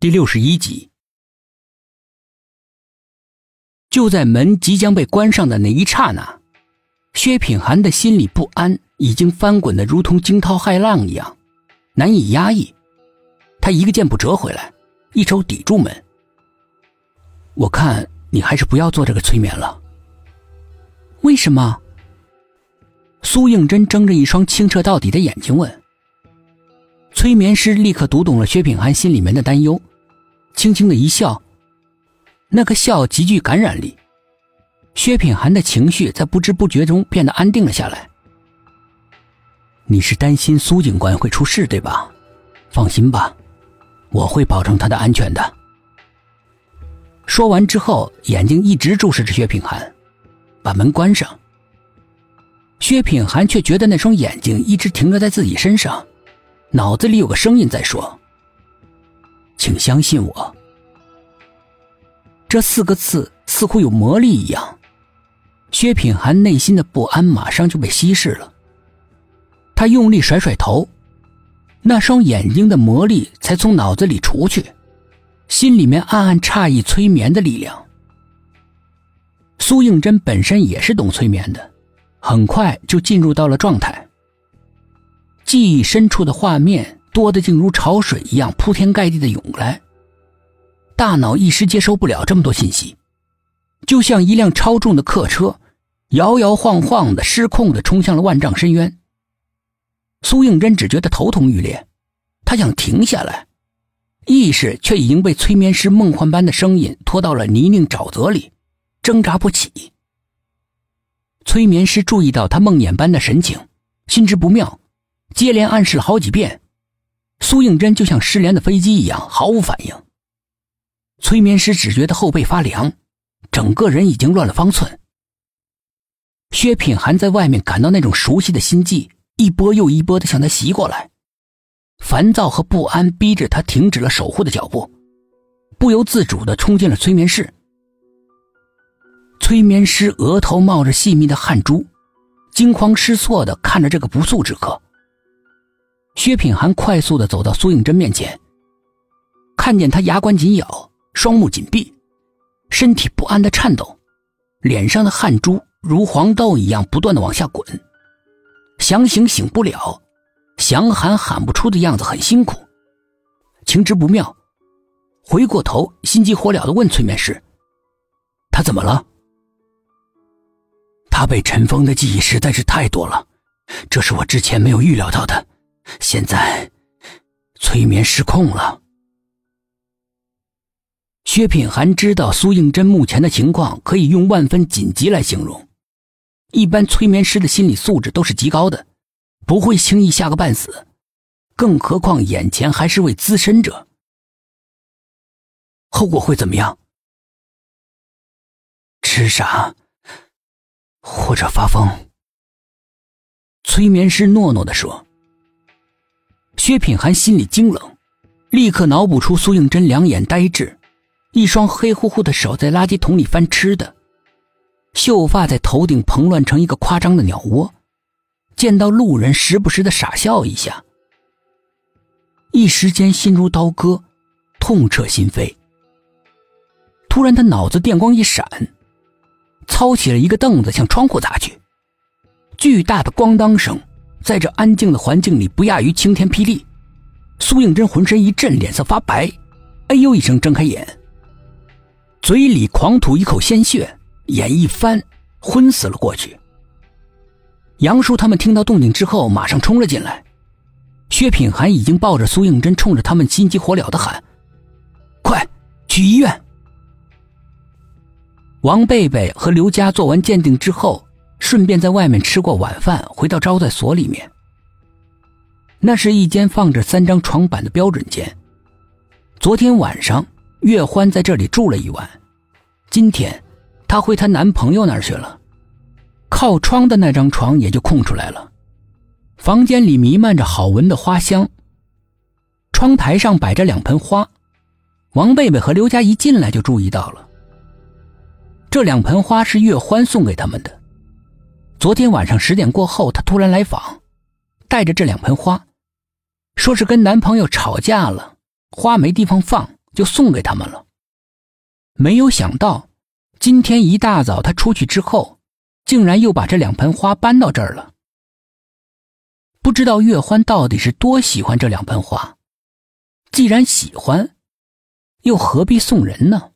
第六十一集，就在门即将被关上的那一刹那，薛品涵的心里不安已经翻滚的如同惊涛骇浪一样，难以压抑。他一个箭步折回来，一手抵住门。我看你还是不要做这个催眠了。为什么？苏应真睁着一双清澈到底的眼睛问。催眠师立刻读懂了薛品涵心里面的担忧，轻轻的一笑，那个笑极具感染力。薛品涵的情绪在不知不觉中变得安定了下来。你是担心苏警官会出事对吧？放心吧，我会保证他的安全的。说完之后，眼睛一直注视着薛品涵，把门关上。薛品涵却觉得那双眼睛一直停留在自己身上。脑子里有个声音在说：“请相信我。”这四个字似乎有魔力一样，薛品涵内心的不安马上就被稀释了。他用力甩甩头，那双眼睛的魔力才从脑子里除去，心里面暗暗诧异催眠的力量。苏应真本身也是懂催眠的，很快就进入到了状态。记忆深处的画面多得竟如潮水一样铺天盖地的涌来，大脑一时接收不了这么多信息，就像一辆超重的客车，摇摇晃晃的失控的冲向了万丈深渊。苏应真只觉得头痛欲裂，他想停下来，意识却已经被催眠师梦幻般的声音拖到了泥泞沼泽里，挣扎不起。催眠师注意到他梦魇般的神情，心知不妙。接连暗示了好几遍，苏应真就像失联的飞机一样毫无反应。催眠师只觉得后背发凉，整个人已经乱了方寸。薛品涵在外面感到那种熟悉的心悸，一波又一波的向他袭过来，烦躁和不安逼着他停止了守护的脚步，不由自主的冲进了催眠室。催眠师额头冒着细密的汗珠，惊慌失措的看着这个不速之客。薛品涵快速的走到苏应真面前，看见他牙关紧咬，双目紧闭，身体不安的颤抖，脸上的汗珠如黄豆一样不断的往下滚，想醒醒不了，想喊喊不出的样子很辛苦，情知不妙，回过头心急火燎的问催眠师：“他怎么了？”他被尘封的记忆实在是太多了，这是我之前没有预料到的。现在，催眠失控了。薛品涵知道苏应真目前的情况可以用万分紧急来形容。一般催眠师的心理素质都是极高的，不会轻易吓个半死，更何况眼前还是位资深者。后果会怎么样？痴傻，或者发疯？催眠师诺诺的说。薛品涵心里惊冷，立刻脑补出苏应真两眼呆滞，一双黑乎乎的手在垃圾桶里翻吃的，秀发在头顶蓬乱成一个夸张的鸟窝，见到路人时不时的傻笑一下。一时间心如刀割，痛彻心扉。突然，他脑子电光一闪，操起了一个凳子向窗户砸去，巨大的咣当声。在这安静的环境里，不亚于晴天霹雳。苏应真浑身一震，脸色发白，哎呦一声，睁开眼，嘴里狂吐一口鲜血，眼一翻，昏死了过去。杨叔他们听到动静之后，马上冲了进来。薛品涵已经抱着苏应真，冲着他们心急火燎的喊：“快去医院！”王贝贝和刘佳做完鉴定之后。顺便在外面吃过晚饭，回到招待所里面。那是一间放着三张床板的标准间。昨天晚上月欢在这里住了一晚，今天她回她男朋友那儿去了。靠窗的那张床也就空出来了。房间里弥漫着好闻的花香，窗台上摆着两盆花。王贝贝和刘佳一进来就注意到了，这两盆花是月欢送给他们的。昨天晚上十点过后，她突然来访，带着这两盆花，说是跟男朋友吵架了，花没地方放，就送给他们了。没有想到，今天一大早她出去之后，竟然又把这两盆花搬到这儿了。不知道月欢到底是多喜欢这两盆花，既然喜欢，又何必送人呢？